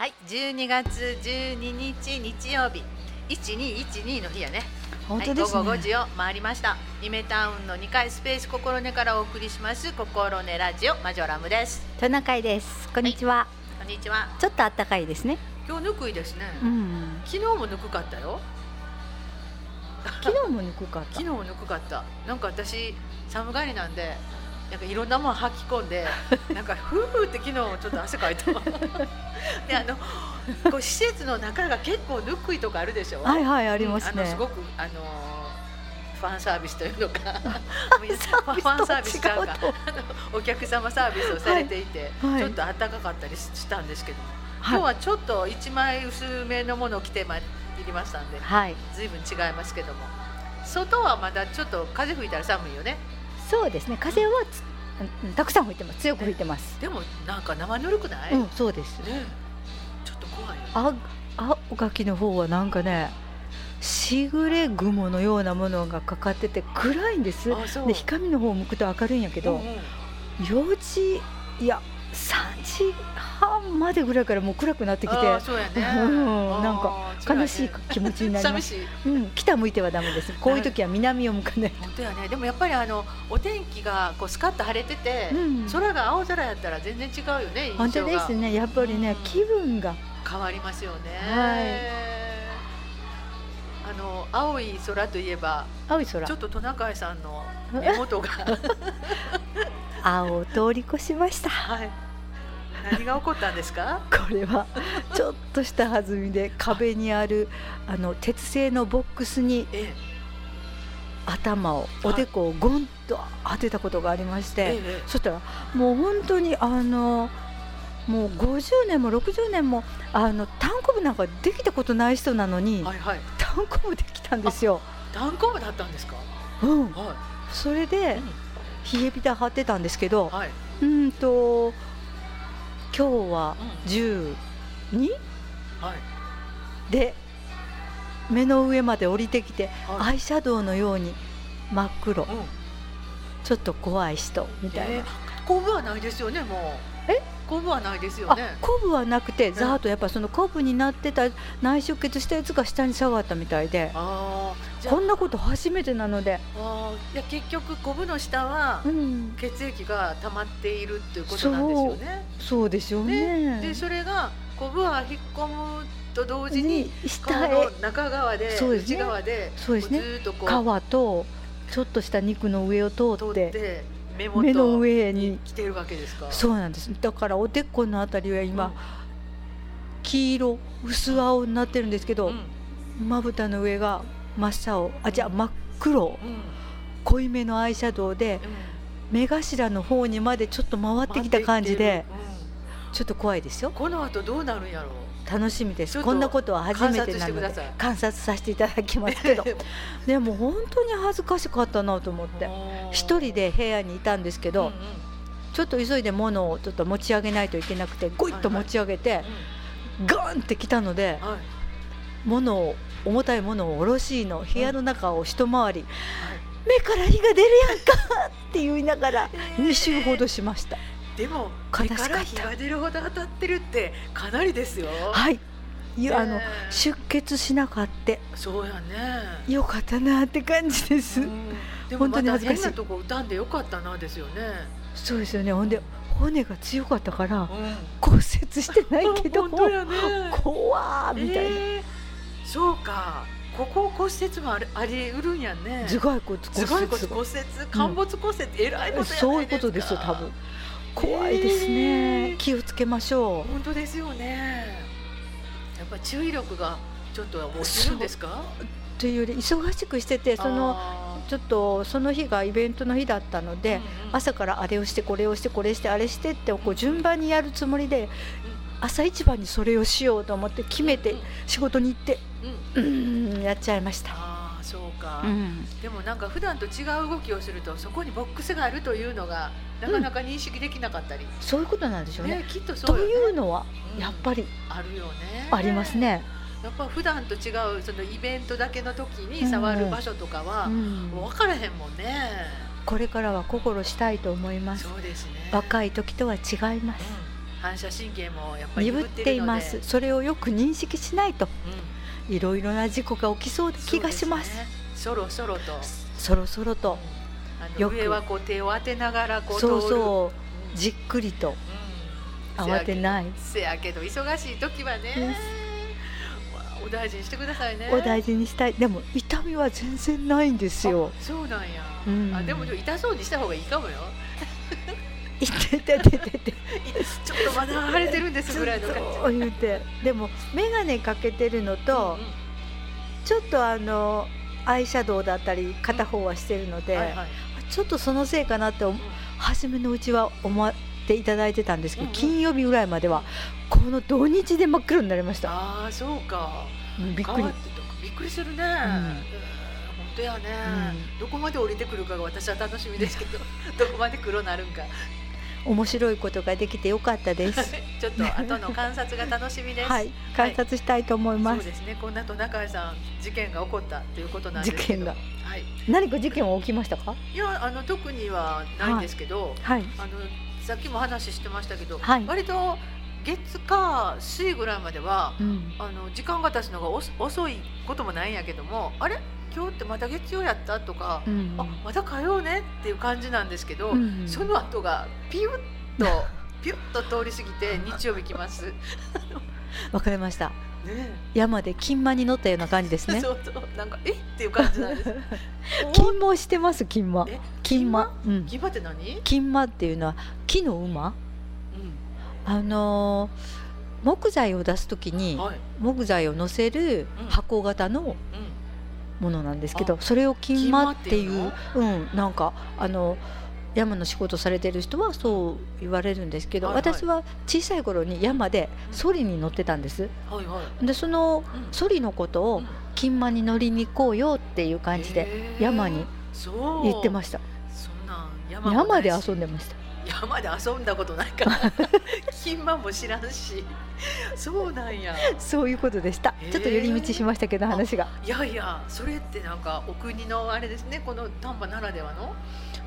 はい、12月12日日曜日、1212の日やね。本当ですね、はい、午後5時を回りました。イメタウンの2階スペース心根からお送りします心根ラジオマジョラムです。トナカイです。こんにちは。こんにちは。ちょっと暖かいですね。今日ぬくいですね。うん。昨日もぬくかったよ。昨日もぬくかった？昨日もぬくかった。なんか私寒がりなんで。なんかいろんなもん吐き込んで、なんかふうふうって昨日ちょっと汗かいた。で、あの、こう施設の中が結構ぬくいとこあるでしょ？はいはいありますね。うんあのすごくあのファンサービスというのか、ファンサービスちゃうか、お客様サービスをされていて、はいはいちょっと暖かかったりしたんですけど、はい今日はちょっと一枚薄めのものを着てまいりましたんで、はい。ずいぶん違いますけども、外はまだちょっと風吹いたら寒いよね。そうですね。風はたくさん吹いてます。強く吹いてます。でもなんか生ぬるくない？ね、うん、そうです。ちょっと怖いよ。あ、あ、おかきの方はなんかね。しぐれ雲のようなものがかかってて暗いんです。で光の方を向くと明るいんやけど、うんうん4時いや3時半までぐらいからもう暗くなってきてあーそうやね。うんなんか悲しい気持ちになりま寂す。しい。うん、北向いてはダメです。こういう時は南を向かない。本当やねでもやっぱりあのお天気がこうスカッと晴れてて、うん空が青空やったら全然違うよね本当ですね。やっぱりね、うん気分が変わりますよね、はいあの青い空といえば青い空ちょ。っとトナカイさんの目元が 青を通り越しました。はい何が起こったんですか？これはちょっとした弾みで壁にあるあの鉄製のボックスにえ頭をおでこをゴンと当てたことがありましええて、えそしたらもう本当にあのもう50年も60年もあの単行部なんかできたことない人なのに、はいはい。単行部できたんですよ。断交部だったんですか？うん、はそれい、で冷えピタ貼ってたんですけど、はい、うーんと今日はう12はい。で目の上まで降りてきてはい。アイシャドウのように真っ黒。うん。ちょっと怖い人みたいな、えー、コブはないですよねもうえ？コブはないですよあねコブはなくてん。ざーっとやっぱそのコブになってた内出血したやつが下に下がったみたいで。こんなこと初めてなので、あーいや結局コブの下はうん、血液が溜まっているっていうことなんですよね。そうでしょうね。でそれがコブは引っ込むと同時に顔下へ。の中側でそうですね。内側でそうですね。こずーっとこう皮とちょっとした肉の上を通通って目の上に。に来てるわけですか？そうなんです。だからおでこのあたりは今、うん。黄色薄青になってるんですけどうん。まぶたの上が真っ青あじゃあ真っ黒。うん。濃いめのアイシャドウでうん。目頭の方にまでちょっと回ってきた感じで回っていってる。ちょっと怖いですよ。うんこの後どうなるんやろう？楽しみです。こんなことは初めてなので観察させていただきますけど。でも本当に恥ずかしかったなと思って。一人で部屋にいたんですけど、うんうん。ちょっと急いで物をちょっと持ち上げないといけなくてゴイッと持ち上げて、ガンってきたのでうんはい。物を重たいものを下ろしの部屋の中を一回り、目から火が出るやんかって言いながら2周ほどしました。でも悲しかった目から火が出るほど当たってるってかなりですよ。はいいやあの出血しなかったそうやね。よかったなって感じです、うんでも本当またに恥ずかしい変なとこんでよかったなですよね。そうですよねほんで骨が強かったからうん骨折してないけど本当やね。怖ーみたいな、えーそうか。ここ骨折もあるありうるんやね。頭蓋骨頭蓋骨折骨骨折陥没骨折えらいことやないですか。そういうことですよ多分怖いですね、えー。気をつけましょう。本当ですよね。やっぱ注意力がちょっと落ちるんですか？というより忙しくしててそのあちょっとその日がイベントの日だったのーで、うんうん朝からあれをしてこれをしてこれしてあれしてってこう順番にやるつもりで朝一番にそれをしようと思って決めてうん仕事に行ってうん。うーんやっちゃいました。か、うん。でもなんか普段と違う動きをするとそこにボックスがあるというのがなかなか認識できなかったり、そういうことなんでしょうね。ねきっとそとうよね。いうのはうん。やっぱりあるよね。ありますね。やっぱ普段と違うそのイベントだけの時に触る場所とかは、分からへんもんね。これからは心したいと思います。そうですね。若い時とは違います。うん。反射神経もやっぱり鈍っています。それをよく認識しないとうん。いろいろな事故が起きそうな気がしますそろそろと。そろそろと。あのよく。上はこう手を当てながらこうそうそう。じっくりと。うん。慌てない。せやけど忙しい時はね。お大事にしてくださいね。お大事にしたい。でも痛みは全然ないんですよ。あそうなんや、うん。あでも痛そうにした方がいいかもよ。痛てててててちょっとまだ腫れてるんですぐらいの感じ。言うて。でも眼鏡かけてるのと、うんうん。ちょっとあのアイシャドウだったり片方はしてるので、はいはい。ちょっとそのせいかなって思初めのうちは思っていただいてたんですけど、うんうん。金曜日ぐらいまではこの土日で真っ黒になりました。ああそうか。うんびっくり。びっくりするね、うん。本当やね、どこまで降りてくるかが私は楽しみですけど どこまで黒なるんか面白いことができてよかったです。ちょっと後の観察が楽しみです。はい。観察したいと思います、そうですね。こんなトナカイさん事件が起こったということなんですけど。事件が。はい。何か事件は起きましたか？いやあの特にはないんですけど、はい。あのさっきも話してましたけど、はい。割と月か水ぐらいまではうん。あの時間が経つのがお遅いこともないんやけどもあれ？今日ってまた月曜やった？とか、うんあまた火曜ねっていう感じなんですけど、うんその後がピュッと ピュッと通り過ぎて日曜日来ます。ね わかりました。え。山で金馬に乗ったような感じですね。そうそう。なんかえ？っていう感じなんです。金馬をしてます金馬。え？金馬？うん。金馬って何？金馬っていうのは木の馬。うあのー木材を出すときにん、はい。木材を乗せるうん。箱型のうん。ものなんですけど、それを金馬っていううんなんかあの山の仕事されてる人はそう言われるんですけど、はいはい。私は小さい頃に山でソリに乗ってたんです。はいはい。でそのうん。ソリのことをうん。金馬に乗りに行こうよっていう感じで山にそう。言ってました。山で遊んでました山で遊んだことないから 金馬も知らんし。そうなんや。そういうことでした。へーちょっと寄り道しましたけど話が。いやいやそれってなんかお国のあれですねこの丹波ならではの？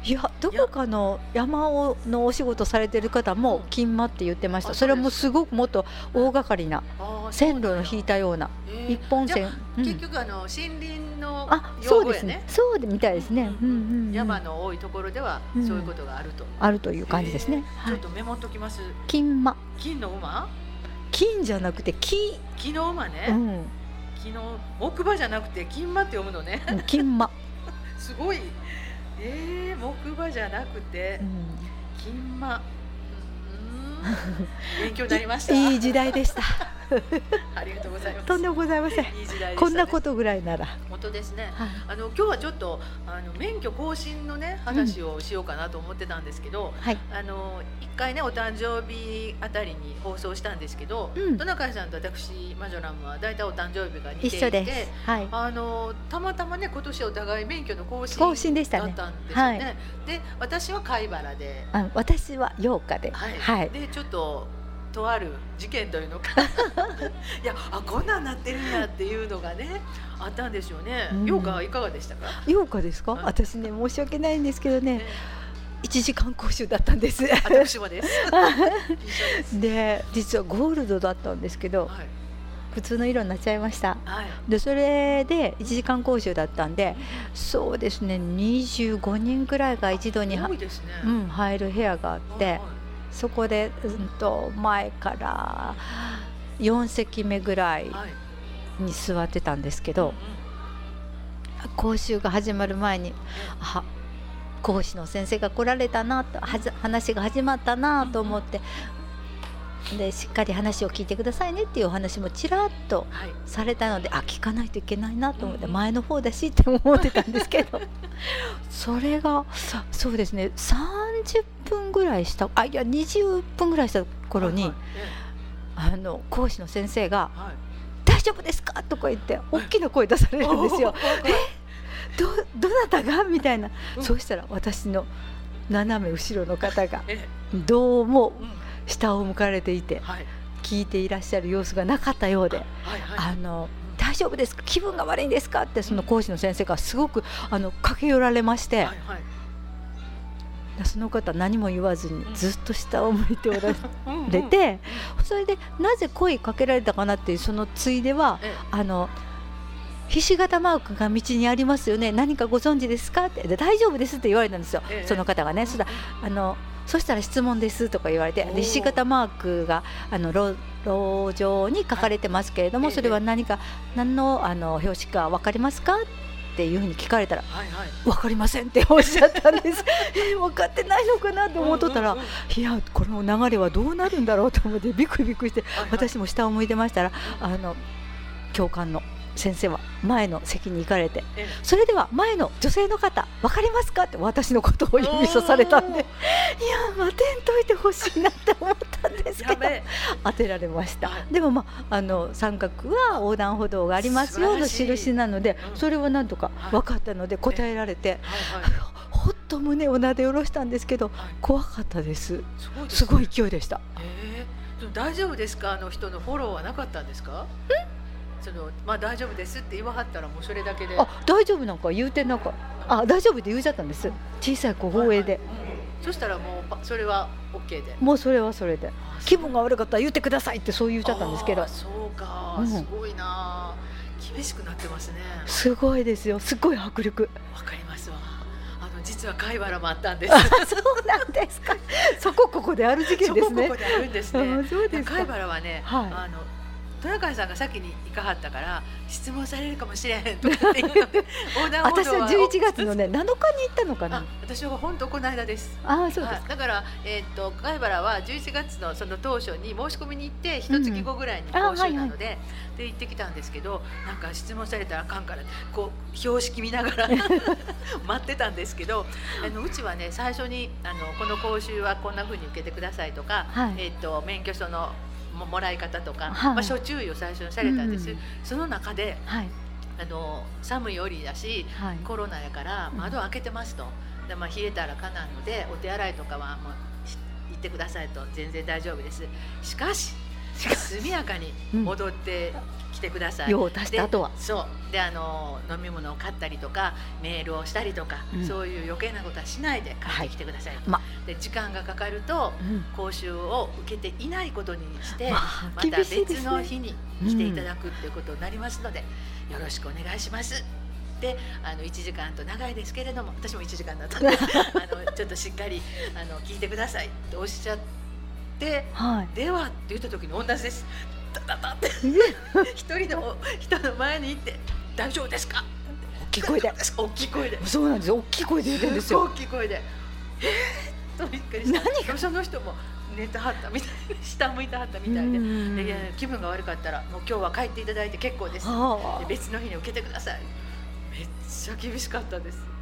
いやどこかの山をのお仕事されてる方も金馬って言ってましあたそれはもうそうですすごくもっと大掛かりな線路の引いたような一本線。じゃあうん。結局あの森林のあそうですね。ね。そうでみたいですね、うん。うんうん山の多いところではうん。そういうことがあると、あるという感じですね、ちょっ、とメモっときます。金馬。金の馬？金じゃなくて木、木の馬ね、うん、木の木馬じゃなくて金馬って読むのね。金馬、すごい。えー、木馬じゃなくてうん。金馬。うーん。勉強になりました。いい時代でした ありがとうございます。とんでもございません。いいね、こんなことぐらいなら、本当ですね。はい。あの今日はちょっとあの免許更新のね話をしようかなと思ってたんですけど、はい。あの一回ねお誕生日あたりに放送したんですけど、うん。トナカイさんと私マジョラムは大体お誕生日が似ていて一緒です。はい。あのたまたまね今年お互い免許の更新更新でしたね。だったんですよね。はい。で私は貝原で、あ私は8日で。はい。はい、でちょっととある事件というのか いやあこんなんなってるんやっていうのがねあったんですよね。うんようかいかがでしたか？8日ですか、うん私ね申し訳ないんですけどねね1時間講習だったんです私もです。で実はゴールドだったんですけどはい普通の色になっちゃいましたはい。でそれで1時間講習だったんでそうですね25人くらいが一度にね。うん、入る部屋があって、はいそこで、うん、と前から4席目ぐらいはい。に座ってたんですけうんど、講習が始まる前にあ講師の先生が来られたなと話が始まったなと思って、でしっかり話を聞いてくださいねっていうお話もちらっとはい。されたのであ聞かないといけないなと思って、前の方だしって思ってたんですけど それがそうですね30分ぐらいしたあいや20分ぐらいした頃に、はいはい。あの講師の先生がはい。はい「大丈夫ですか?」とか言って大きな声出されるんですよ。どどなたが？みたいな、うん。そうしたら私の斜め後ろの方がえどうも下を向かれていてはい。聞いていらっしゃる様子がなかったようで。あの大丈夫ですか？気分が悪いんですか？ってその講師の先生がすごくあの駆け寄られまして、はいはい。その方何も言わずにずっと下を向いておられて、それでなぜ声かけられたかなっていうそのついではえあのひし形マークが道にありますよね。何かご存知ですか？ってで大丈夫ですって言われたんですよ、ええ。その方がね、そしたらあのそしたら質問ですとか言われてひし形マークがあの路路上に書かれてますけれども、はいそれは何か何のあの表紙か分かりますか？っていうふうに聞かれたらはいはい。分かりませんっておっしゃったんです。えー分かってないのかなと思っとったら、うんうんうん。いやこの流れはどうなるんだろうと思ってビクビクしてはいはい。私も下を向いてましたらあの教官の先生は前の席に行かれてえそれでは前の女性の方分かりますかって私のことを指さされたんでいや当てんといてほしいなって思ったんですけど当てられました。はい。でもまああの三角は横断歩道がありますよの印なのでうん。それはなんとかはい。分かったので答えられてほっと胸をなで下ろしたんですけどはい。怖かったです。すすごい勢いでした。大丈夫ですか？あの人のフォローはなかったんですか？そのまあ大丈夫ですって言わはったらもうそれだけで。あ大丈夫なんか？言うてなんかあ大丈夫って言うちゃったんです。小さい小声で。はいはい。うんそしたらもうパそれは OK で。もうそれはそれで。気分が悪かったら言ってくださいってそう言っちゃったんですけど。そうか、うん。すごいな。厳しくなってますね。すごいですよ。すごい迫力。わかりますわ。あの実は貝原もあったんです。あそうなんですか。そこここである事件ですね。そこここであるんですね。貝原はね、はい。あのトナカイさんが先に行かはったから質問されるかもしれへんとかっていうので 私は11月のね7日に行ったのかあな私は本当この間です。ああそうですはい、だから、えーっと貝原は11月のその当初に申し込みに行って一月後ぐらいにうんうん。講習なので,、で行ってきたんですけどなんか質問されたらあかんからこう標識見ながら 待ってたんですけどあのうちはね最初にあのこの講習はこんな風に受けてくださいとか、はい。えーっと免許証のももらい方とか、はい。まあ、諸注意を最初にされたんです、うんその中ではい。あの寒い折だしはい。コロナやからうん。窓開けてますと、でまあ、冷えたらかなんのでお手洗いとかはもうし行ってくださいと。全然大丈夫です。しかし速やかに戻ってきてください、用を足した後は。でそう。であの飲み物を買ったりとかメールをしたりとか、うん。そういう余計なことはしないで帰ってきてください、まで時間がかかるとうん。講習を受けていないことにして、まあまた別の日に来ていただくっていうことになりますので、よろしくお願いします。であの1時間と長いですけれども私も1時間だったんで あのちょっとしっかりあの聞いてくださいとおっしゃってはい。ではって言った時に同じです。って。一人の人の前に行って大丈夫ですか？大きい声で。大きい声で。そうなんですよ。大きい声で言ってるんですよ。大きい声で。えーっとびっくりした。何が？その人も寝てはったみたい。下向いてはったみたいで。うん。で気分が悪かったらもう今日は帰っていただいて結構です。別の日に受けてください。めっちゃ厳しかったです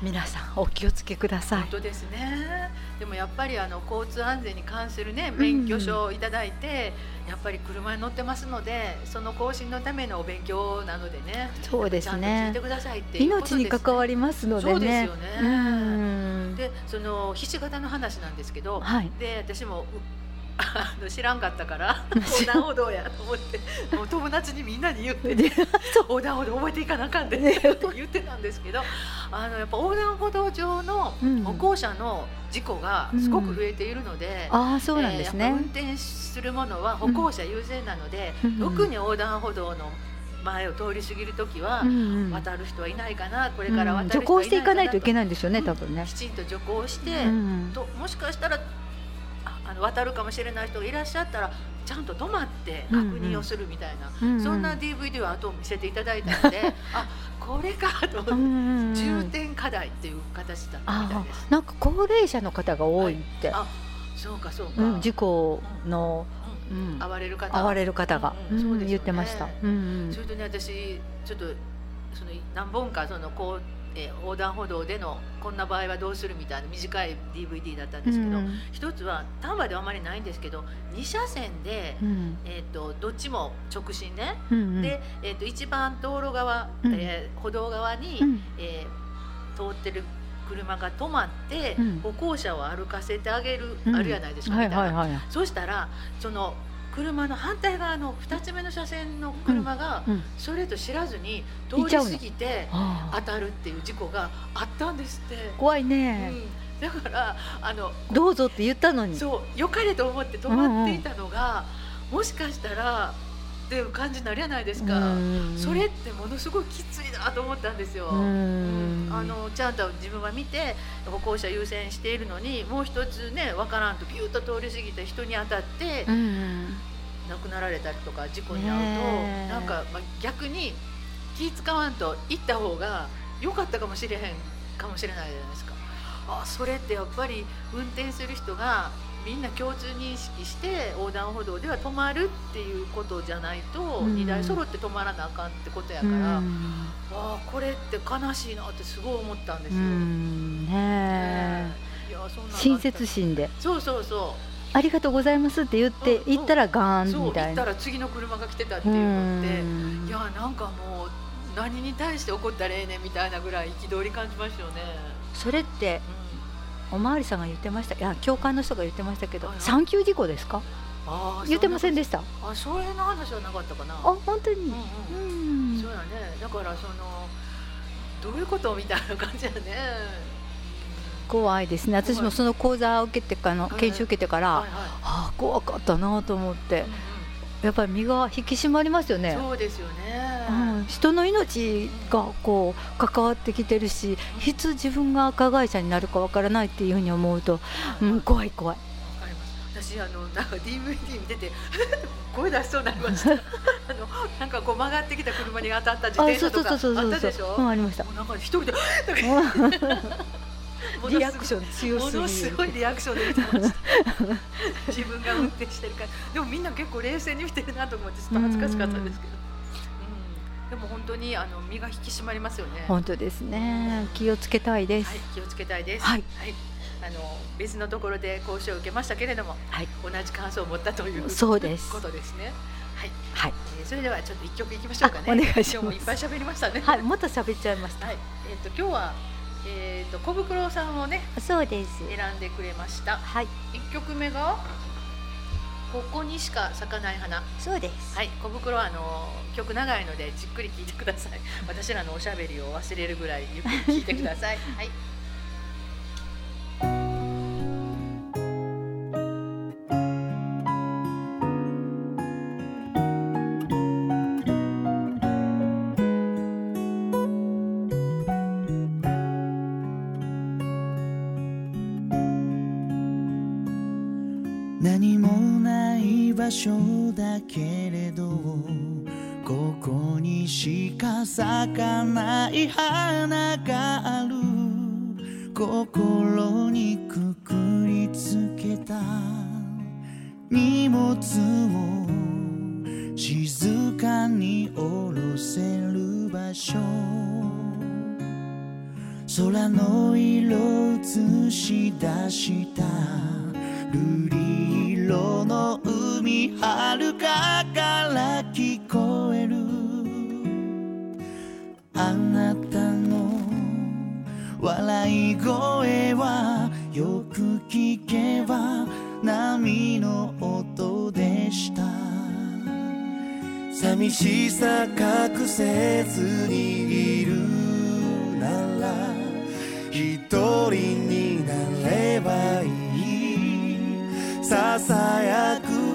皆さんお気をつけください。本当ですね。でもやっぱりあの交通安全に関するね免許証をいただいて、やっぱり車に乗ってますのでその更新のためのお勉強なのでねそうですちゃんと聞ねいてくださいっていうことです、命に関わりますのでね。そうですよね。うん。でそのひし形の話なんですけど、はい。で私もうあの知らんかったから横断歩道やと思ってもう友達にみんなに言って で横断歩道覚えていかなあかんでねって 言ってたんですけどあのやっぱ横断歩道上のうん。歩行者の事故がすごく増えているので、ああそうなんですね。えー運転するものは歩行者優先なので、うん特に横断歩道の前を通り過ぎる時は、うんうん。渡る人はいないかなこれから渡る人うん徐行していかないといけないないんですよね多分ね。きちんと徐行して、うん。ともしかしたらああの渡るかもしれない人がいらっしゃったらちゃんと止まって確認をするみたいな、うんうん。そんな DVD を後を見せていただいたのであこれかと重点課題っていう形だったみたあいです。あなんか高齢者の方が多いって、あそうかそうか、うん、事故の、うん、暴れる方。遭われる方が、うんうん。ね。言ってました、うんそれとね私ちょっとその何本かそのこう、えー横断歩道でのこんな場合はどうするみたいな短い DVD だったんうですけど、ん。一つは丹波ではあまりないんですけど2車線で、うん。えー、とどっちも直進ね、うんうん。で、えー、と一番道路側、うん。えー歩道側に、うん。えー通ってる車が止まって、うん。歩行者を歩かせてあげる、うん。あるやないですか、はいみたいなはいはい。そうしたらその車の反対側の2つ目の車線の車が、うんそれと知らずに通り過ぎて当たるっていう事故があったんですって。怖いうん。ね、だからあのどうぞって言ったのに。そう良かれと思って止まっていたのが、うんうん、もしかしたらっていう感じになりゃないですか、それってものすごいきついなと思ったんですよ、うん、あのちゃんと自分は見て歩行者優先しているのにもう一つね分からんとピューッと通り過ぎて人に当たって、亡くなられたりとか事故に遭うと、なんか、まあ、逆に気使わんと行った方が良かったかもしれへんかもしれないじゃないですか。あそれってやっぱり運転する人がみんな共通認識して横断歩道では止まるっていうことじゃないと、うん、2台揃って止まらなあかんってことやから、うん、あこれって悲しいなってすごい思ったんですよ。ねいやそんな親切心で。そうそうそうありがとうございますって言って、行ったらガーンみたいな。行ったら次の車が来てたっていうのって、いやなんかもう何に対して怒ったらええねんみたいなぐらい憤り感じましたよね。それって、おまわりさんが言ってました。いや教官の人が言ってましたけど、産休事故ですか？あ言ってませんでした？あそういう話はなかったかな。あ本当に。うん、うん、そうやね。だからそのどういうことみたいな感じやね怖いですね。私もその講座を受けてからの研修受けてから、はいはい、あ怖かったなと思って、うんうん、やっぱり身が引き締まりますよね。そうですよね。うん、人の命がこう関わってきてるしいつ自分が加害者になるかわからないっていうふうに思うと、うん、怖い怖い。私あのなんか DVD 見てて 声出しそうになりました。あのなんかこう曲がってきた車に当たった自転車とか。あったでしょ、うん、ありました。なんか一人で リアクション強すぎものすごいリアクションで見てました自分が運転してるからでもみんな結構冷静に見てるなと思ってちょっと恥ずかしかったんですけどでも本当にあの身が引き締まりますよね。本当ですね。気をつけたいです。はい、気をつけたいです。はい。はい、あの別のところで講習を受けましたけれども、はい、同じ感想を持ったというそうですことですね。はい。はい。えー、それではちょっと一曲いきましょうかね。お願いします。今日もいっぱい喋りましたね。はい。もっと喋っちゃいました。はい。えっ、ー、と今日はえっ、ー、と小袋さんをね、そうです。選んでくれました。はい。一曲目が。ここにしか咲かない花そうですはい小袋はあの曲長いのでじっくり聞いてください私らのおしゃべりを忘れるぐらいゆっくり聞いてくださいはい咲かない花がある。心にくくりつけた。荷物を静かに下ろせる場所。空の色映し出した。瑠璃色の海遥い声はよく聞けば波の音でした。寂しさ隠せずにいるなら一人になればいい。ささやく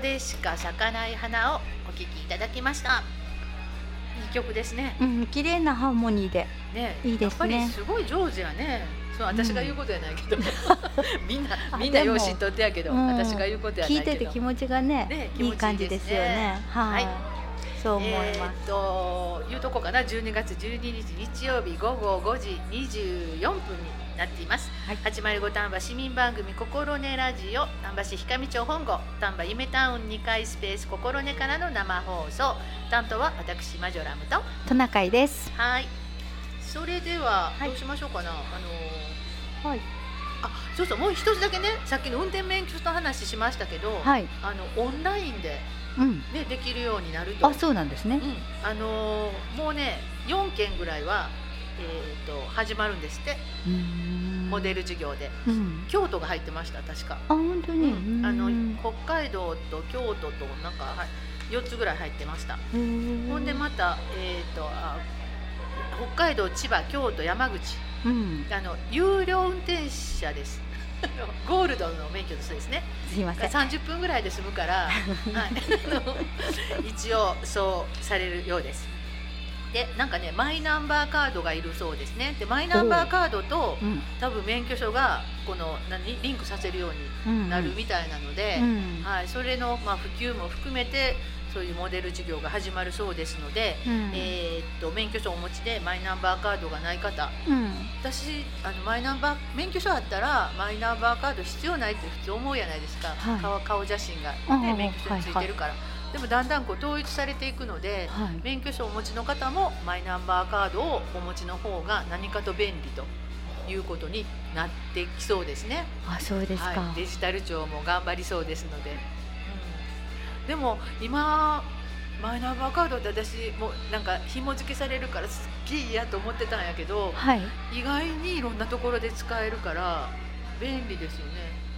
でしか咲かない花をお聞きいただきました。いい曲ですね。うん、綺麗なハーモニーで。ねいいですね。やっぱりすごい上手やね。そう私が言うことやないけど、み んみんなでもよう知っとってやけど、うん私が言うことやない聞いけどてて気持ちがね、ね気持ちいいいい感じですよね。はい、はい。そう思いえーっます。というとこかな。12月12日日曜日午後5時24分になっています、はい805丹波市民番組「心根ラジオ」丹波市氷上町本郷丹波夢タウン2階スペース心根からの生放送担当は私マジョラムとトナカイです。はいそれでははいどうしましょうかな、あのはい。あそうそうもう一つだけねさっきの運転免許証の話しましたけど、はい。あのオンラインで、うん。ね、できるようになるとあ、そうなんですね。うん、あのーもうね4件ぐらいは、えー、と始まるんですって。モデル授業で、うん。京都が入ってました確か、あ、本当に？うん。あのうん北海道と京都となんか、はい、4つぐらい入ってました、ほんでまた、えー、とあ北海道千葉京都山口。うん。あの有料運転者です。ゴールドの免許ですね。すいません。30分ぐらいで済むから、はい、一応そうされるようですでなんかねマイナンバーカードがいるそうですね。でマイナンバーカードとうん。多分免許証がこの何リンクさせるよううん。になるみたいなので、うん。はい、それの、まあ、普及も含めてそういうモデル事業が始まるそうですので、うん。えーっと免許証をお持ちでマイナンバーカードがない方。うん。私あのマイナンバー免許証あったらマイナンバーカード必要ないって普通思うじゃないですか、はい。顔顔写真が、ね、免許証についてるから、でもだんだんこう統一されていくので、はい。免許証をお持ちの方もマイナンバーカードをお持ちの方が何かと便利ということになってきそうですね。あそうですか、はい、デジタル庁も頑張りそうですので、うん、でも今マイナンバーカードって私もうなんか紐付けされるからすっげえ嫌と思ってたんやけどはい。意外にいろんなところで使えるから便利ですよね。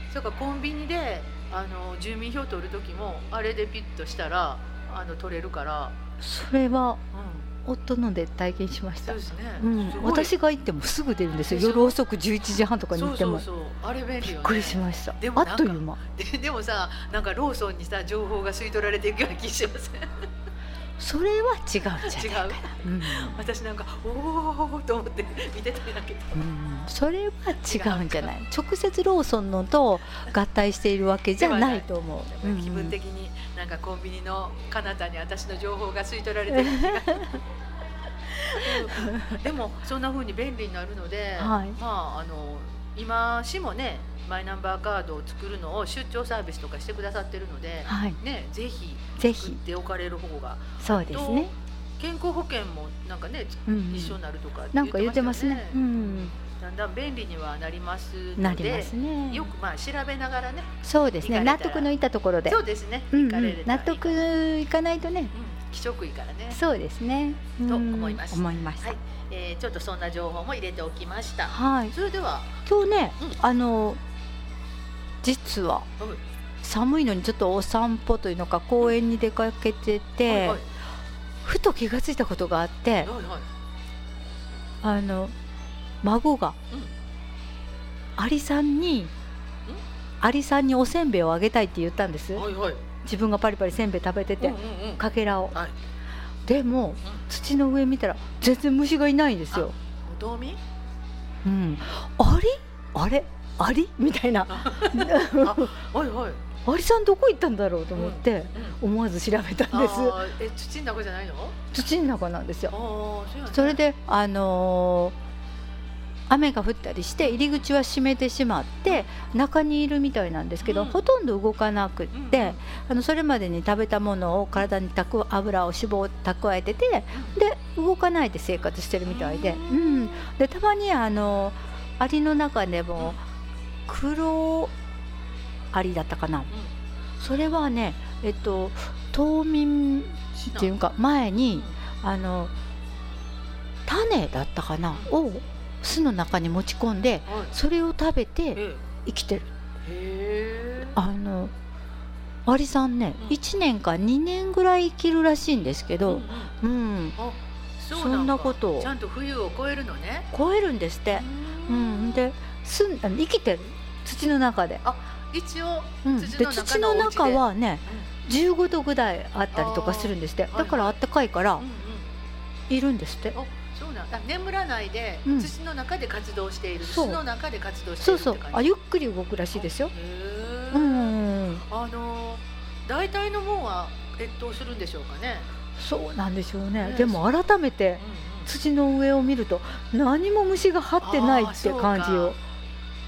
それからコンビニであの住民票取る時もあれでピッとしたらあの取れるから、それはうん、夫ので体験しました。そうですね、うん。私が行ってもすぐ出るんですよ。夜遅く11時半とかに行っても。あれ便利よね。びっくりしました。あっという間。ででもさなんかローソンにさ情報が吸い取られていくような気しません？それは違うんじゃない違うかな。う？ん、私なんかおおと思って見てたんだけ。どうん、それは違うんじゃない？直接ローソンのと合体しているわけじゃないと思う、気分的になんかコンビニの彼方に私の情報が吸い取られてる でもそんな風に便利になるので、はい。まああの今市もねマイナンバーカードを作るのを出張サービスとかしてくださってるので、はい。ねぜひぜひ。作っておかれる方が。そうですね、健康保険もなんかね、うんうん。一緒になるとかなんか言ってますね。ようん。だんだん便利にはなりますなのでりますね。よくまあ調べながらねそうですね。納得のいったところで。そうですね、うんうん。納得いかないとね。うん、気色いいからね。そうですね。とうん思います思いました。はい、えー、ちょっとそんな情報も入れておきましたはい。それでは、今日ね、うん。あの実ははい。寒いのにちょっとお散歩というのか公園に出かけてて、はいはい。ふと気がついたことがあってはいはい。あの孫がアリさんにアリさんにおせんべいをあげたいって言ったんです。はいはい自分がパリパリせんべい食べてて、うんうんうん。かけらを。はい。でも土の上見たら全然虫がいないんですよ、おどうみうん、あれあれ？アリ？みたいな。はいはい、アリさんどこ行ったんだろうと思って、うん、思わず調べたんです。あーえ土の中じゃないの？土の中なんですああよそねそれであのー雨が降ったりして入り口は閉めてしまって中にいるみたいなんですけど、うん。ほとんど動かなくって、あのそれまでに食べたものを体にたく油を脂肪を蓄えててで動かないで生活してるみたいで,、ううん。ん、でたまにあのアリの中でも黒アリだったかな。それはねえっと冬眠っていうか前にあの種だったかなを巣の中に持ち込んではい。それを食べてえ生きてる。あのアリさんねうん。1年か2年ぐらい生きるらしいんですけどうんうん。うん。あそんなかことをちゃんと冬を越えるのね。超えるんですって。うん。で巣あの生きてる。土の中で。一応うん。で土の中はね15度ぐらいあったりとかするんですって。だからあったかいからうんうん。いるんですって眠らないでうん。土の中で活動している。そう。土の中で活動してそそういうるって感じ。あゆっくり動くらしいですよ。うんあの大体のもんは越冬するんでしょうかね。そうなんでしょうね。ね。でも改めて土の上を見ると何も虫が張ってないって感じを。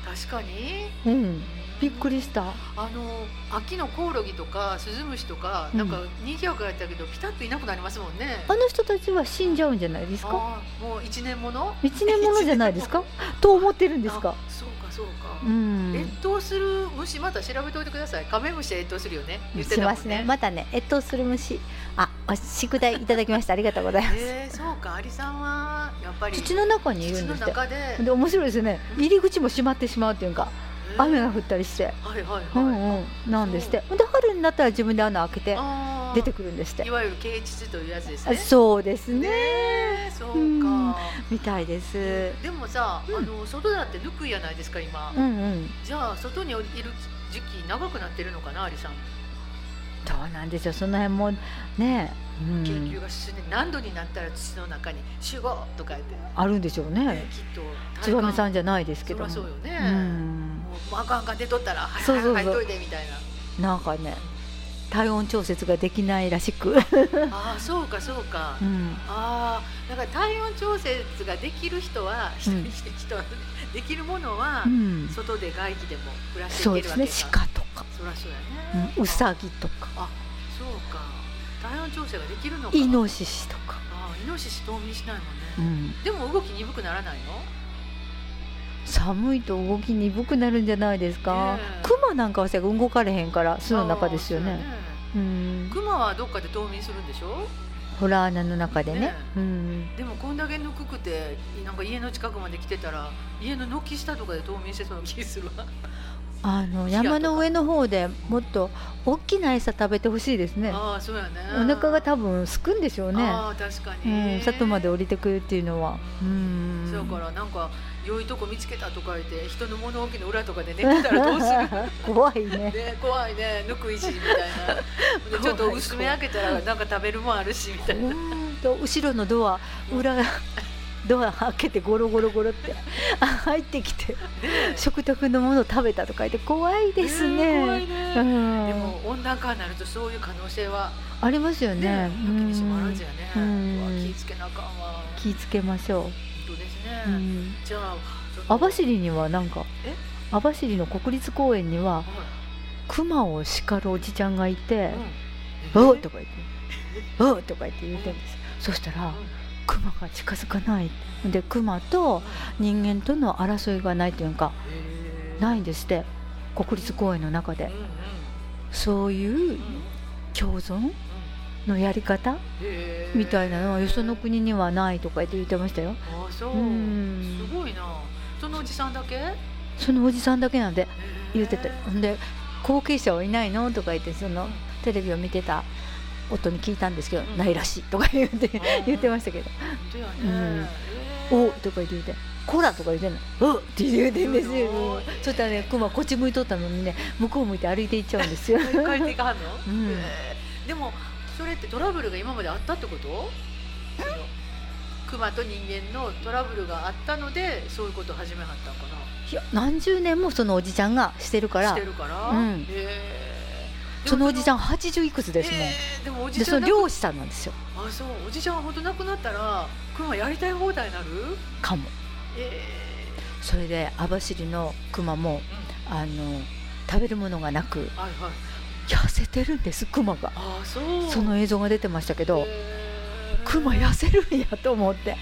確かに。うんびっくりした。あの秋のコオロギとかスズムシとか、うん。なんか賑やかやったけどピタッといなくなりますもんね。あの人たちは死んじゃうんじゃないですか？もう一年もの？一年ものじゃないですか？と思ってるんですか？あそうかそうか、うん。越冬する虫また調べておいてください。カメムシは越冬するよね。言ってしたね。またね越冬する虫。ああ宿題いただきました。ありがとうございます。えー、そうか。アリさんはやっぱり土の中にいるんですって。中で。で面白いですよね。入り口も閉まってしまうっていうか。えー雨が降ったりして。はいはいはい、うんうん。なんですって。で春になったら自分で穴開けて出てくるんですって。いわゆる啓蟄というやつですあね。そうですね。ねえそうか、うん。みたいです。でもさ、うん。あの外だってぬくいやないですか今、うんうん。じゃあ外にいる時期長くなってるのかなアリさん。どうなんでしょうその辺もね、うん、研究が進んで何度になったら土の中に集合とか言って、あるんでしょうね。ねきっと燕さんんじゃないですけども。そりゃそうよね。うんあかんあかん出とったらはいそうそうそう。はいはい入っといてみたいな。なんかね体温調節ができないらしく、ああそうかそうか、うん、ああだから体温調節ができる人は、うん。人はできるものは、うん、外で外気でも暮らしていけるですわけかね鹿とか、そりゃそううやね、ん、うさぎとか。あそうか。体温調整ができるのか。イノシシとか、ああイノシシ冬眠しないもんね、うん、でも動き鈍くならないの？寒いと動き鈍くなるんじゃないですか？ねえ。クマなんかはさ動かれへんから巣の中ですよね。ああそうん。クマはどっかで冬眠するんでしょ？ホラー穴の中でね。ねうん、でもこんだけぬくくてなんか家の近くまで来てたら家の軒下とかで冬眠してそうな気するわ。あの 山の上の方でもっと大きな餌食べてほしいですね。ああそうやね。お腹が多分すくんでしょうね。ああ確かうに、ん、里まで降りてくるっていうのは。うん。そうからなんか良いとこ見つけたとか言って人の物置の裏とかで寝てたらどうする怖いね。ね、怖いね。ぬくいしみたいな。でちょっと薄め開けたらなんか食べるもんあるしみたいな。と後ろのドア裏ドア開けてゴロゴロゴロってあ入ってきて食卓のもの食べたとか言って怖いですね。怖いね、うん、でも温暖化になるとそういう可能性はありますよね。ね時にしもあるんじゃね、うん。気ぃつけなあかんわ。気ぃつけましょう。うん、じゃあ網走にはなんかえ？網走の国立公園にははい。熊を叱るおじちゃんがいてうん「おっ!」とか言って「おっ!」とか言って言ってるんです。そしたら熊が近づかない。で熊と人間との争いがないというかないんですって国立公園の中で。うんうん。そういう共存？のやり方？みたいなの？はよその国にはないとか言って言ってましたよ。あそう。うん。すごいな。そのおじさんだけ？そのおじさんだけなんで言ってて。へほんで後継者はいないの？とか言ってそのテレビを見てた夫に聞いたんですけど、うん。ないらしいとか言って言ってましたけど。ね、うん。へ「ーおとか言って言って「こら!」とか言ってんの「おっ！て言ってんですよ。そしたらねクマこっち向いとったのにね向こう向いて歩いていっちゃうんですよ。帰っていかはんの、うん。でもそれってトラブルが今まであったってこと？そのクマと人間のトラブルがあったのでそういうことを始めはったのかな？いや何十年もそのおじちゃんがしてるから。してるから、うん。へーそのおじちゃんでも80いくつですもん、えーでもおじでちゃん漁師さんなんですよ。あそう。おじちゃんは本当亡くなったらクマやりたい放題になる？かも。えそれで網走のクマもーうん。あの食べるものがなく。はいはい痩せてるんですクマが。あその映像が出てましたけどクマ痩せるんやと思って。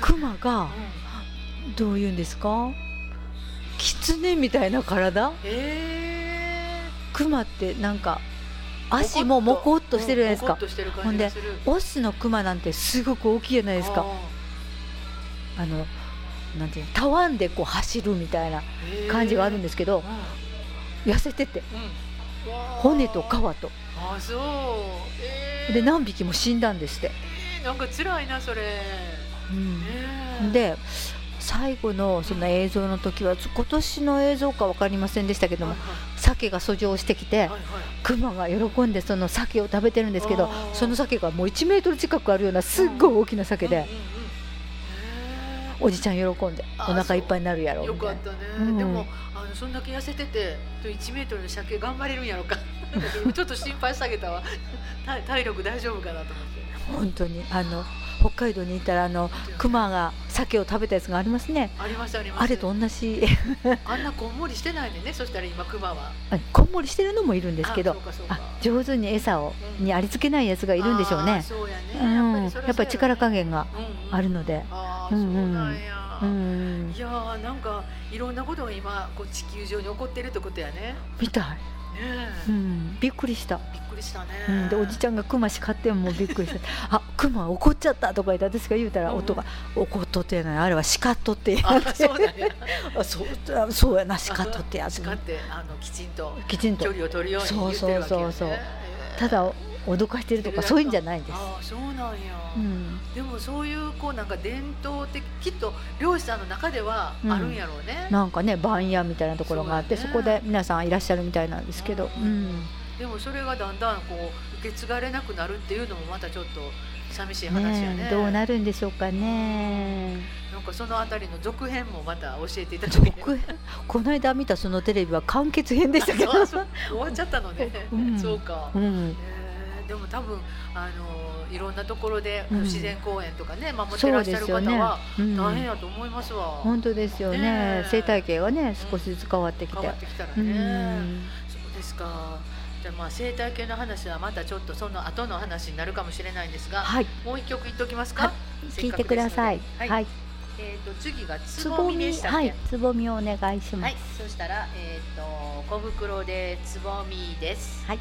クマがうん。どういうんですか？キツネみたいな体？えクマってなんかー足もモコっと。してるじゃないですか。うんモコっとしてる感じがする。オスのクマなんてすごく大きいじゃないですか。あのなんていうのたわんでこう走るみたいな感じがあるんでですけどう痩せてて骨と皮と。あそう。えー。で何匹も死んだんですって、えーなんか辛いなそれ。うん。ねえで最後のその映像の時は今年の映像か分かりませんでしたけどもはい鮭が遡上してきてはいはい。クマが喜んでその鮭を食べてるんですけどその鮭がもう1メートル近くあるようなすっごい大きな鮭でおじちゃん喜んであお腹いっぱいになるやろーよみたいな。かったね、うんでもあのそんだけ痩せてて1メートルの鮭頑張れるんやろか。ちょっと心配してあげたわ。体体力大丈夫かなと思って。本当にあの北海道に行ったらあのクマが鮭を食べたやつがありますね。ありますあります。あれと同じ。あんなこんもりしてないねんねそしたら今クマは。あこんもりしてるのもいるんですけあど上手に餌をうん。にありつけないやつがいるんでしょうね。そうやね、やっぱり力加減がそうやね。うんうん。あるので。ああそうなんや、うん。いやーなんかいろんなことが今こう地球上に起こってるってことやね。みたい、ねえ、うん、びっくりした、びっくりしたね、うん、でおじちゃんがクマ叱ってもびっくりしたあクマ怒っちゃったとか言って私が言うたらうん。うん怒っとってやない。あれは叱っとってやあそうだね。あそうあそうやな。叱っとってやつ叱ってあのきちんときちんと。距離を取るように言ってるわけよ、ね、そうそうそうそう。えーただ脅かしてるとかそういうんじゃないんです、ああそうなんや、うん、でもそういうこうなんか伝統的きっと漁師さんの中ではあるんやろうね、なんかね番屋みたいなところがあってそ,、そこで皆さんいらっしゃるみたいなんですけど、うん。でもそれがだんだんこう受け継がれなくなるっていうのもまたちょっと寂しい話やね。どうなるんでしょうかね。なんかそのあたりの続編もまた教えていただいて続編？この間見たそのテレビは完結編でしたけど。終わっちゃったのね、うん。そうか、うん、えーでも多分あのいろんなところで、うん。自然公園とかね守ってらっしゃる方は。うん。大変やと思いますわ、本当ですよね。ねえ。生態系がね少しずつ変わってきて。変わってきたらうね、ん。そうですかじゃあまあ生態系の話はまたちょっとその後の話になるかもしれないんですが、はい。もう一曲言っておきますか？はい。聞いてください。はい、はい。えっ、と次がつつぼぼみでみしたはいつぼみをお願いしまはい。す、そしたらえっ、と小袋でつぼみです。はい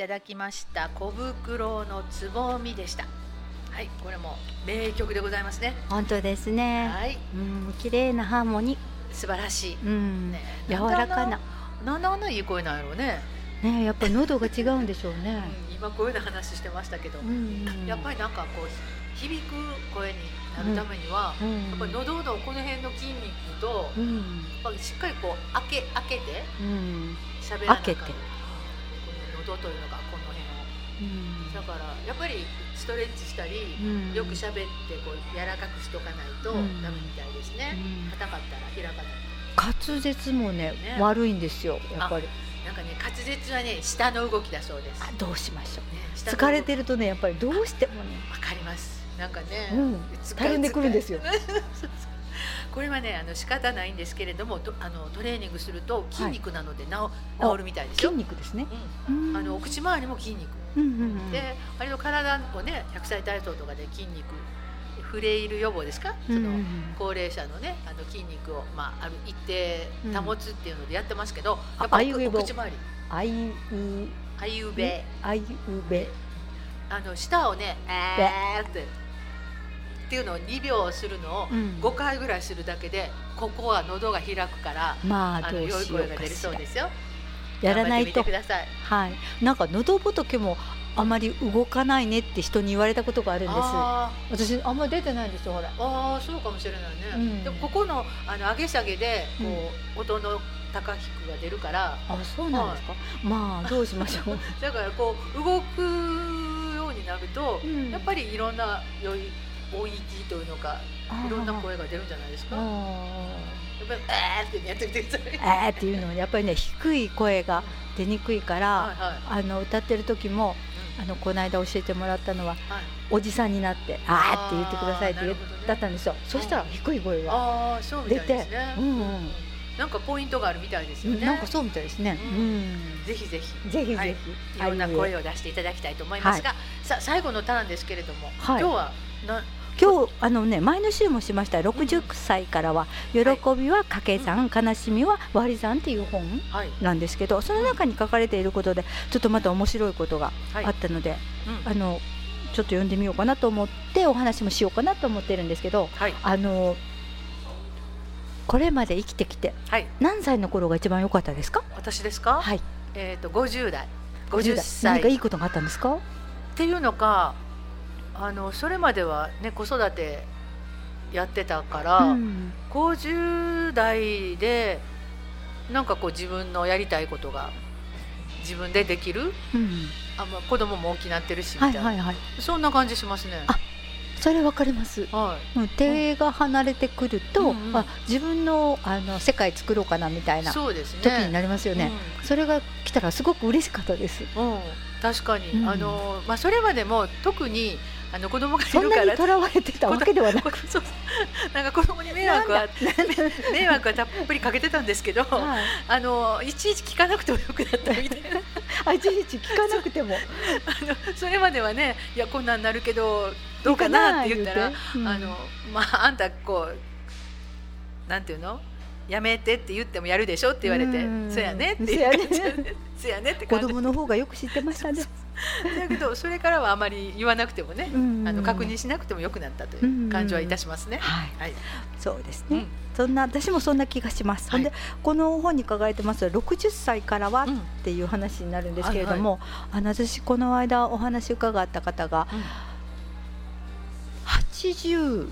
ただきました小袋のつぼみでした。はい、これも名曲でございますね。本当ですね。はい、うん、綺麗なハーモニ素晴らしい。ー。うん、ね柔らかな。なんであんないい声なんやろうね。ね、やっぱり喉が違うんでしょうね。うん今こういうような話してましたけど、うん、やっぱりなんかこう響く声になるためには、うん、やっぱり喉のこの辺の筋肉と、やっうん、ぱりしっかりこう開け開けてうん、喋らなきゃ開けてこというのがこの辺を。うん、だからやっぱりストレッチしたり、うん。よく喋ってこう柔らかくしとかないとうん。ダメみたいですね。うん。硬かったら開かない。滑舌もねね。悪いんですよやっぱり。なんかね滑舌はね下の動きだそうです。あどうしましょう。ね疲れてるとねやっぱりどうしてもね。わかります。なんかね、うん。疲たるんでくるんですよ これはねあの仕方ないんですけれどもとあのトレーニングすると筋肉なので治,、治るみたいですよ。筋。肉ですね。うん。うん。あのお口周りも筋肉。うんうんうん。で割と体をね100歳体操とかで筋肉フレイル予防ですか、その高齢者のねあの筋肉を、まあ、ある一定保つっていうのでやってますけど、あやっぱあいうえお。お口周り。あいうあいうべあいうべあの舌をねえーってっていうのを2秒するのをうん。5回ぐらいするだけでここは喉が開くからまああの良い声が出るそうですよ。やらないと。はい。なんか喉仏もあまり動かないねって人に言われたことがあるんです。あ私あんまり出てないんですよほら。ーあーそうかもしれないね、うん。でもここのあの上げ下げでこう、音の高低くが出るから。あそうなんですか？まあどうしましょう。だからこう動くようになると、うん。やっぱりいろんな良い音域というのかいろんな声が出るんじゃないですか。やっあぱり「えー」ってやってくださいーえーっていうのはやっぱりね低い声が出にくいから、はいはい。あの歌ってる時もあのこの間教えてもらったのははい。おじさんになって「あーって言ってください」って言だったんですよ、そしたら低い声が、ああそうみたいですね。出てうんうん。なんかポイントがあるみたいですよね。なんかそうみたいですね、ううん。ぜひぜひ。ぜひぜひ、はい。い。ろんな声を出していただきたいと思いますが、さあ最後のターンですけれども、はい。今日はな今日あのね前の週もしました60歳からは「喜びは掛け算、悲しみは割り算」っていう本はい。なんですけどその中に書かれていることでちょっとまた面白いことがはい。あったので、うん。あのちょっと読んでみようかなと思ってお話もしようかなと思ってるんですけどはい。あのこれまで生きてきてはい。何歳の頃が一番良かったですか？私ですか、はい。えっ、と50代。50 50代。歳。何かいいことがあったんですか？っていうのかあのそれまではね子育てやってたから、うん。50代でなんかこう自分のやりたいことが自分でできるうん。あ、まあ、子供も大きなってるしみたいな、はいはい。はいそんな感じしますね。あそれわかります。はい。うん手が離れてくると、うんうん。あ自分のあの世界作ろうかなみたいなそうですね。時になりますよね。それが来たらすごく嬉しかったです。うん、うん確かに、うん。あのまあそれまでも特にあの子供がいそんるから。なにとらわれてたわけではなく。こそう。なんか子供に迷惑は 迷惑はたっぷりかけてたんですけど、はい。あのいちいち聞かなくてもよくなったみたいな。あいちいち聞かなくても。あのそれまではねいやこんなんなるけどどうかなって言ったら、うん。あのまああんたこうなんていうの？やめてって言ってもやるでしょって言われてうん。そうやねって言ってそうやねって子供の方がよく知ってましたね。だけどそれからはあまり言わなくてもねうん。あの確認しなくてもよくなったという感じはいたしますね。はい、はい、そうですね。うん。そんな私もそんな気がします。でこの本に書かれてます60歳からはっうんていう話になるんですけれども、あの私この間お話伺った方が80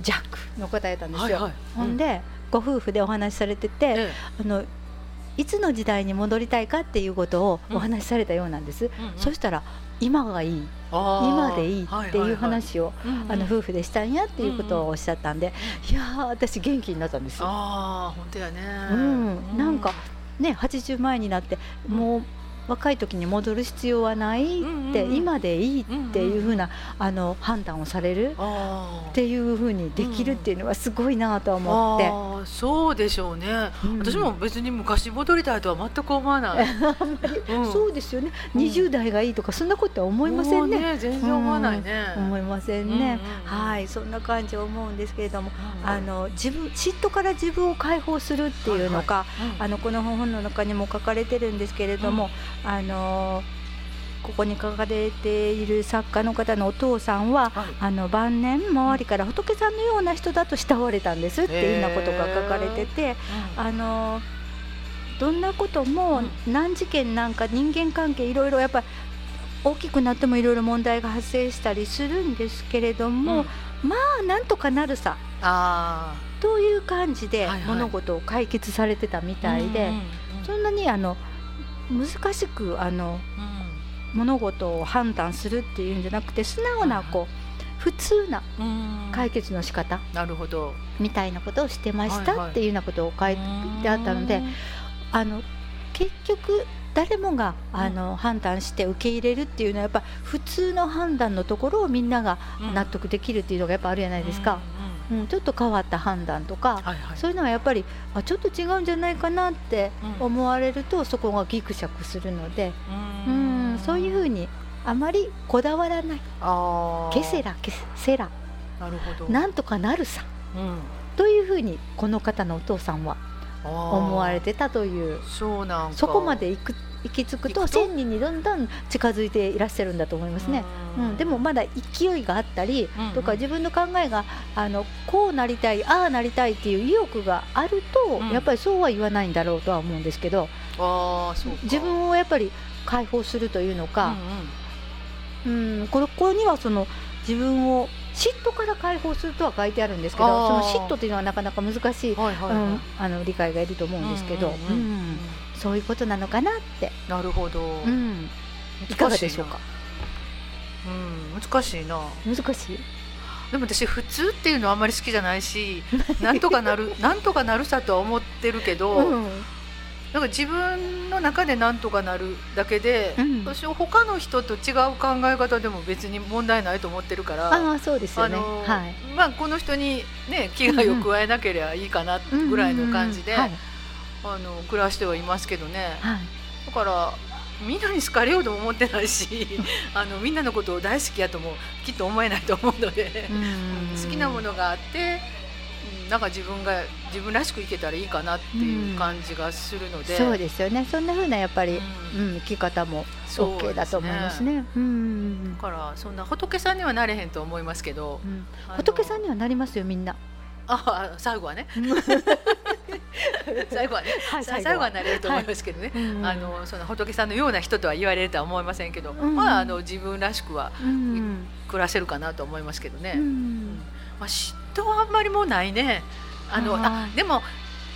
弱の方やったんですよ。はいはい。ほんで、ご夫婦でお話しされてて、えあのいつの時代に戻りたいかっていうことをお話しされたようなんです。えうんうん。そしたら今がいい、今でいいっていう話を、はいはいはい。うんうん。あの夫婦でしたんやっていうことをおっしゃったんで、いやー私元気になったんですあ本当やね。うん。なんかね80前になってもう若い時に戻る必要はないって、今でいいっていうふうな、あの判断をされるっていうふうにできるっていうのはすごいなと思って。そうでしょうね、うん。私も別に昔戻りたいとは全く思わない、うん。そうですよね、うん。20代がいいとかそんなことは思いませんね。全然思わないね、思いませんね、はいそんな感じを思うんですけれども、うんあの自分嫉妬から自分を解放するっていうのか、うん。あのこの本の中にも書かれてるんですけれども、あのここに書かれている作家の方のお父さんははい。あの晩年周りから仏さんのような人だと慕われたんですっていうようなことが書かれてて、あのどんなことも難事件なんか人間関係いろいろやっぱり大きくなってもいろいろ問題が発生したりするんですけれども、まあなんとかなるさあという感じではいはい。物事を解決されてたみーたいで、うんうんうん。そんなにあの難しくあの物事を判断するっていうんじゃなくて素直なこう普通なうん。うん解決の仕方なるほど。みたいなことをしてましはいはいたっていうようなことを書いてあったので、あの結局誰もがあの判断して受け入れるっていうのはやっぱ普通の判断のところをみんながうん。納得できるっていうのがやっぱあるじゃないですか、うんうんうん、ちょっと変わった判断とか、はいはい。そういうのはやっぱりあちょっと違うんじゃないかなってうん。思われるとそこがギクシャクするので、ううん。ん、そういうふうにあまりこだわらない。あー。ケセラケセラなるほど。なんとかなるさ。うん。というふうにこの方のお父さんは思われてたという。そうなんか。そこまで行く行き着くと行くと？1000人にどんどん近づいていらっしゃるんだと思いますね。うん、でもまだ勢いがあったりとか自分の考えがあのこうなりたいああなりたいっていう意欲があると、うん。やっぱりそうは言わないんだろうとは思うんですけどあーそうか。自分をやっぱり解放するというのうんか、うんここにはその自分を嫉妬から解放するとは書いてあるんですけどその嫉妬というのはなかなか難しい、うんはいはいはい。うん、あの理解がいると思うんですけど、うんうんうん。うんそういうことなのかなって、なるほど、うん、いかがでしょうか？うん難しいな。難しい？でも私普通っていうのはあんまり好きじゃないし なんとかなるなんとかなるさとは思ってるけど、うん。なんか自分の中でなんとかなるだけで、うん。私は他の人と違う考え方でも別に問題ないと思ってるからああそうですよはい。まあこの人にね危害を加えなければいいかなぐらいの感じで、はいあの暮らしてはいますけどね。はい。だからみんなに好かれようとも思ってないし あのみんなのことを大好きやともきっと思えないと思うので、うん。好きなものがあってうんなんか自分が自分らしく生けたらいいかなっていう感じがするので、そうですよね。そんな風なやっぱり、ううん生き方も OK だと思いますね。うん。だからそんな仏さんにはなれへんと思いますけど、うん。仏さんにはなりますよみんな。あ最後はね 最後はね、はいさ最後は。なれると思いますけどね、うん。あのその仏さんのような人とは言われるとは思いませんけど、うん。まああの自分らしくはうん。暮らせるかなと思いますけどね、うん。まあ、嫉妬はあんまりもうないね。あのあでも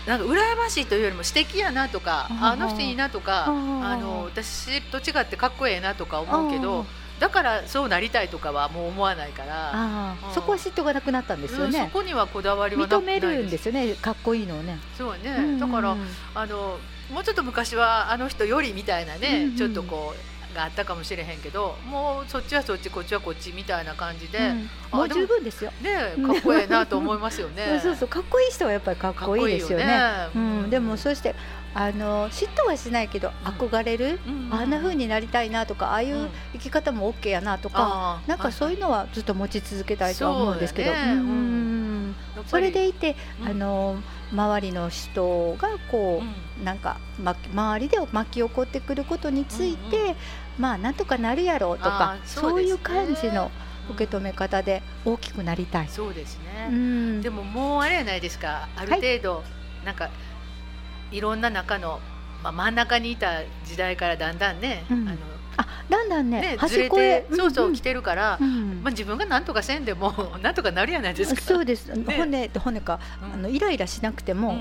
なんか羨ましいというよりも素敵やなとかあの人いいなとかあの私と違ってかっこええなとか思うけどだからそうなりたいとかはもう思わないから、そこは嫉妬がなくなったんですようんそねこにはこだわりはな認めるんですよね。かっこいいのをね。そうね、うんだからあのもうちょっと昔はあの人よりみたいなね、うんうんちょっとこうがあったかもしれへんけどもうそっちはそっちこっちはこっちみたいな感じで、うん。あもう十分ですよ。ねかっこええなと思いますよね。そうそうかっこいい人はやっぱりかっこいいですよね。ううん。ん、でもそしてあの嫉妬はしないけど憧れる、うん。あんな風になりたいなとかああいう生き方も OK やなとか、あーなんかそういうのはずっと持ち続けたいとは思うんですけど、それでいて、うん。あの周りの人がこう、うん。なんか、ま、周りで巻き起こってくることについて、うんまあなんとかなるやろうとかそそうね。いう感じの受け止め方で大きくなりたい。そうですね、うん。でももうあれやないですか。ある程度、なんかいろんな中の、まあ、真ん中にいた時代からだんだんね、うん。あのあだんだんねねず端っれこへ。て、そうそう来て、てるから、うん。まあ、自分が何とかせんでも 何とかなるやないですか。そうです、骨骨か、うん。あのイライラしなくても、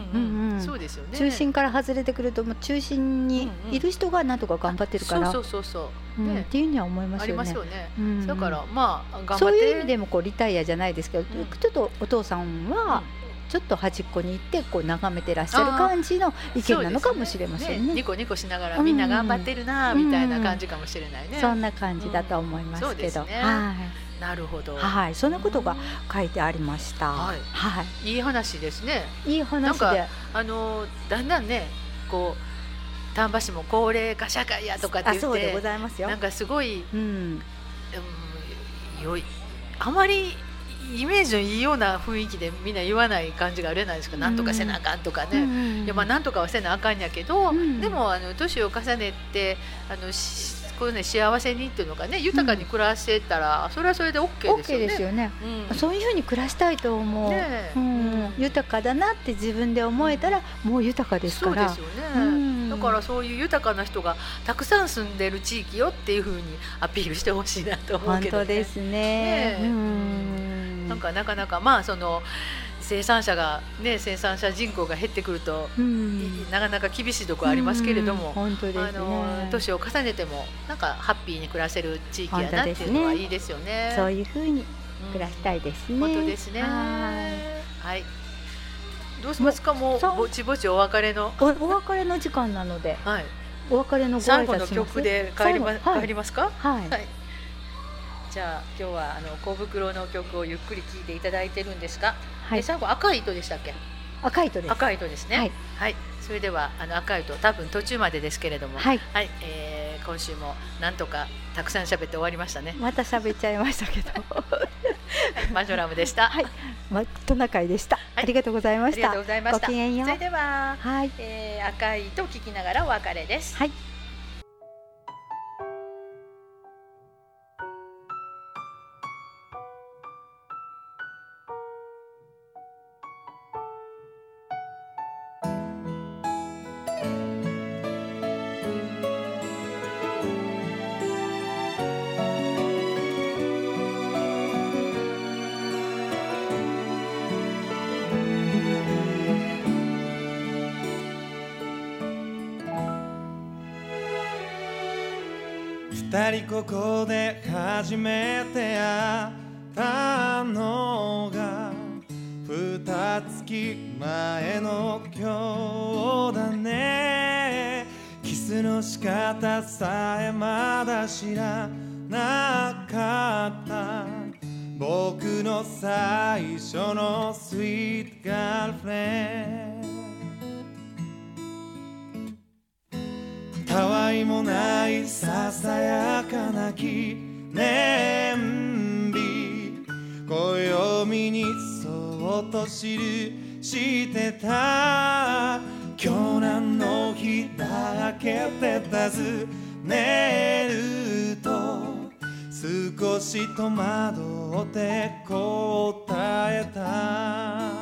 そうですよね。中心から外れてくるともう中心にいる人がなんとか頑張ってるから、そうそうそうそう、うん。ね。っていうには思いますありよね。ますよね、うん。だからまあ頑張って。そういう意味でもこうリタイアじゃないですけど、うん。ちょっとお父さんはちょっと端っこに行ってこう眺めてらっしゃる感じの意見なのかもしれませんね。ニコニコしながらうんみんな頑張ってるなうんみたいな感じかもしれないね。そんな感じだと思いますけど、うんねはい、なるほど。はい、そんなことが書いてありました。はいはい、いい話ですね。いい話なんかで、あのだんだんねこう丹波市も高齢化社会やとかってあ、言ってざいますよなん。かすごい、うん、うん、よいあまりイメージのいいような雰囲気でみんな言わない感じがあるじゃないですか、なんとかせなあかんとかね。うんいやまあなんとかはせなあかんやけど、うん。でもあの年を重ねてあのしこういうね幸せにっていうのかね豊かに暮らしてたら、それはそれで OK ですよね。ですよね。うん。そういうふうに暮らしたいと思う。ねえ。うん。うん。豊かだなって自分で思えたら、もう豊かですから。そうですよね、うんだからそういう豊かな人がたくさん住んでる地域よっていうふうにアピールしてほしいなと思う本けど、ね、当ですね。ねなんかなかなかまあその生産者がね生産者人口が減ってくると、うんなかなか厳しいところありますけれども、うん本当ですね。あの年を重ねてもなんかハッピーに暮らせる地域やなっていうのはいいですよね。そういうふうにうん暮らしたいですね。本当ですね。ははい。どうしますか？もうぼちぼちお別れの。い。おお別れの時間なので、はい。お別れのご挨拶曲で帰りま、はい帰りますか？はい。はい。じゃあ今日はあの小袋の曲をゆっくり聴いていただいてるんですが、はい。え最後赤い糸でしたっけ？赤い糸です。赤い糸ですね。はい。それではあの赤い糸多分途中までですけれども、はい。はい、えー今週もなんとかたくさん喋って終わりましたね。また喋っちゃいましたけど。マジョラムでした。はい。まトナカイでした。ありがとうございましたありがとう。ございました。ごきげんようそれでは、はい。えー赤い糸を聞きながらお別れです。はい。ここで初めて会ったのが二月前の今日だね。キスの仕方さえまだ知らなかった。僕の最初のスイートガールフレンド。たわいもないささやかな記念日暦にそっと記してた。今日何の日だけて尋ねると。少し戸惑って答えた。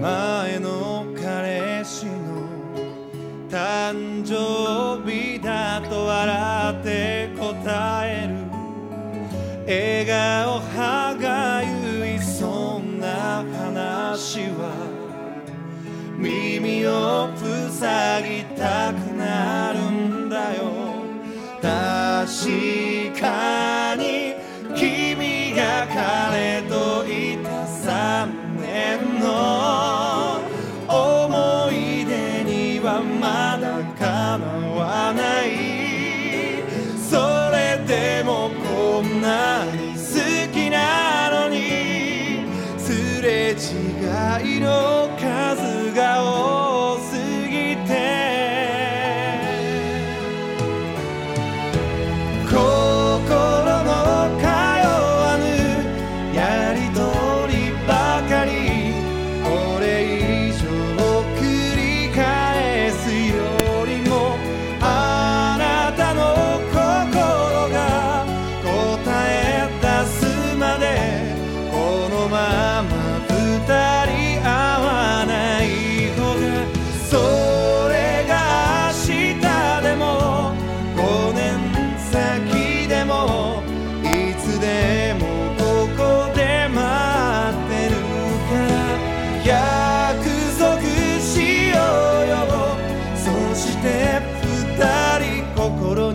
前の誕生日だと笑って答える。笑顔歯がゆいそんな話は。耳を塞ぎたくなるんだよ。確かに。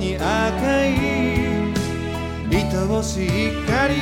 に赤い愛おしい光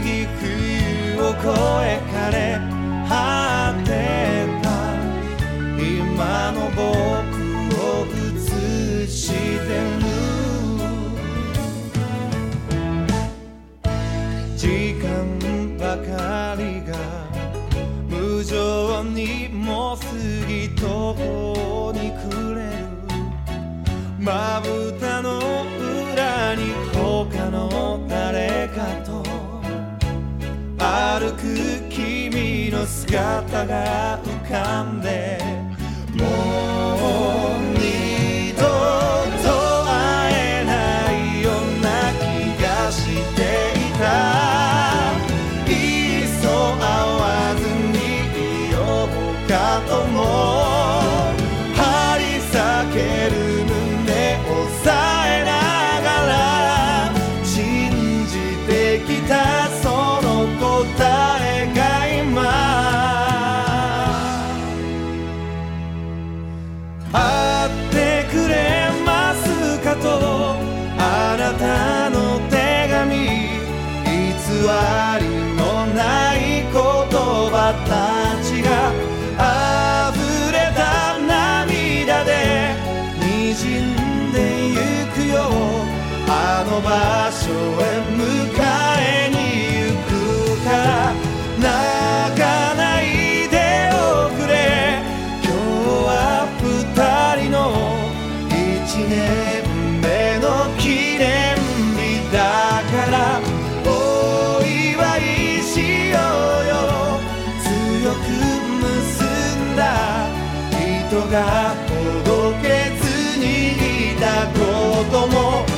冬を越え枯れの姿が浮かんで up がほどけずにいたことも